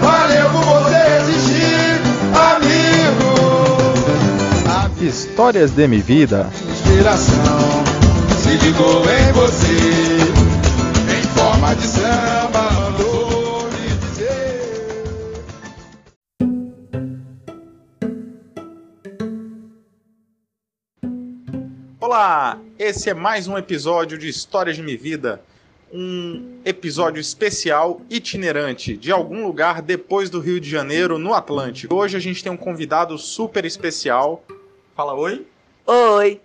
Valeu por você existir, amigo. Histórias de minha vida. Inspiração se ligou em você. Em forma de samba. Olá, esse é mais um episódio de Histórias de minha vida. Um episódio especial itinerante de algum lugar depois do Rio de Janeiro, no Atlântico. Hoje a gente tem um convidado super especial. Fala oi. Oi.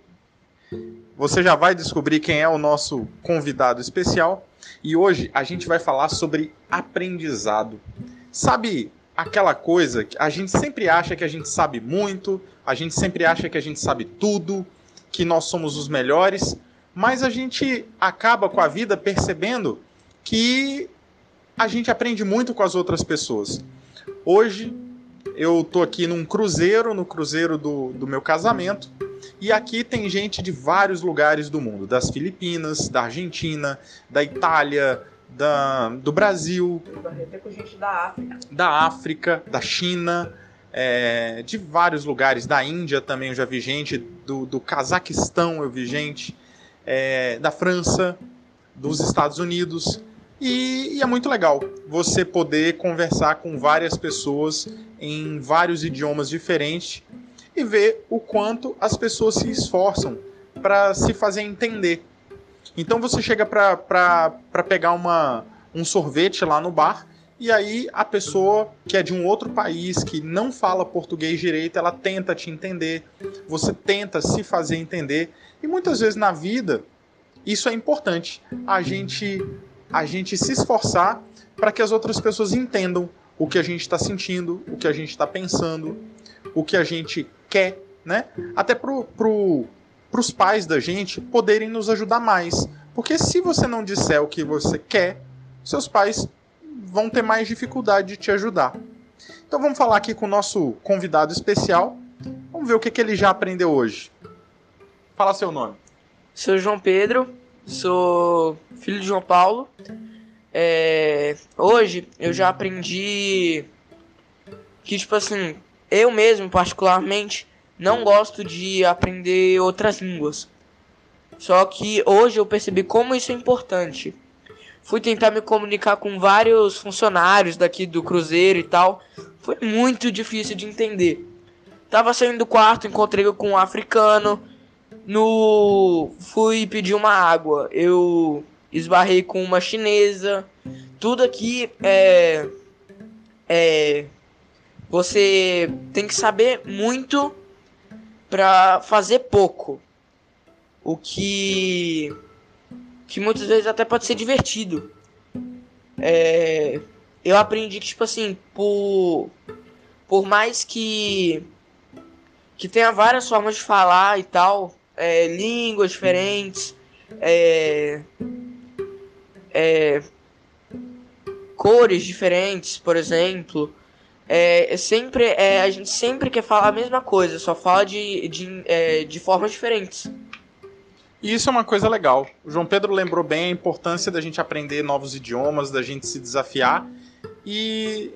Você já vai descobrir quem é o nosso convidado especial. E hoje a gente vai falar sobre aprendizado. Sabe aquela coisa que a gente sempre acha que a gente sabe muito, a gente sempre acha que a gente sabe tudo, que nós somos os melhores, mas a gente acaba com a vida percebendo que a gente aprende muito com as outras pessoas. Hoje eu tô aqui num cruzeiro, no cruzeiro do, do meu casamento, e aqui tem gente de vários lugares do mundo, das Filipinas, da Argentina, da Itália, da, do Brasil, da África. da África, da China, é, de vários lugares, da Índia também eu já vi gente, do, do Cazaquistão eu vi gente, é, da França, dos Estados Unidos. E, e é muito legal você poder conversar com várias pessoas em vários idiomas diferentes e ver o quanto as pessoas se esforçam para se fazer entender. Então você chega para pegar uma, um sorvete lá no bar e aí a pessoa que é de um outro país, que não fala português direito, ela tenta te entender, você tenta se fazer entender. E muitas vezes na vida isso é importante, a gente a gente se esforçar para que as outras pessoas entendam o que a gente está sentindo, o que a gente está pensando, o que a gente quer, né? Até pro, pro, pais da gente poderem nos ajudar mais. Porque se você não disser o que você quer, seus pais vão ter mais dificuldade de te ajudar. Então vamos falar aqui com o nosso convidado especial. Vamos ver o que, que ele já aprendeu hoje. Fala seu nome. Sou João Pedro, sou filho de João Paulo. É, hoje eu já aprendi que, tipo assim, eu mesmo, particularmente, não gosto de aprender outras línguas. Só que hoje eu percebi como isso é importante. Fui tentar me comunicar com vários funcionários daqui do Cruzeiro e tal. Foi muito difícil de entender. Tava saindo do quarto, encontrei com um africano. No fui pedir uma água, eu esbarrei com uma chinesa. Tudo aqui é é você tem que saber muito pra fazer pouco. O que que muitas vezes até pode ser divertido. É, eu aprendi que tipo assim, por por mais que que tenha várias formas de falar e tal, é, línguas diferentes, é, é, cores diferentes, por exemplo. É, é sempre, é, a gente sempre quer falar a mesma coisa, só fala de, de, é, de formas diferentes. E isso é uma coisa legal. O João Pedro lembrou bem a importância da gente aprender novos idiomas, da gente se desafiar. E,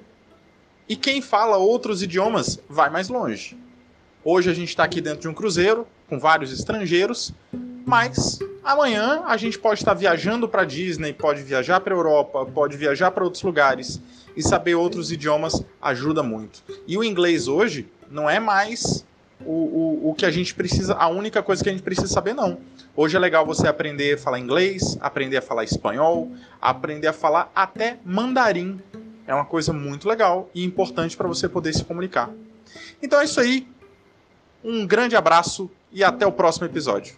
e quem fala outros idiomas vai mais longe. Hoje a gente está aqui dentro de um cruzeiro com vários estrangeiros, mas amanhã a gente pode estar viajando para Disney, pode viajar para Europa, pode viajar para outros lugares e saber outros idiomas ajuda muito. E o inglês hoje não é mais o, o, o que a gente precisa, a única coisa que a gente precisa saber, não. Hoje é legal você aprender a falar inglês, aprender a falar espanhol, aprender a falar até mandarim. É uma coisa muito legal e importante para você poder se comunicar. Então é isso aí. Um grande abraço e até o próximo episódio.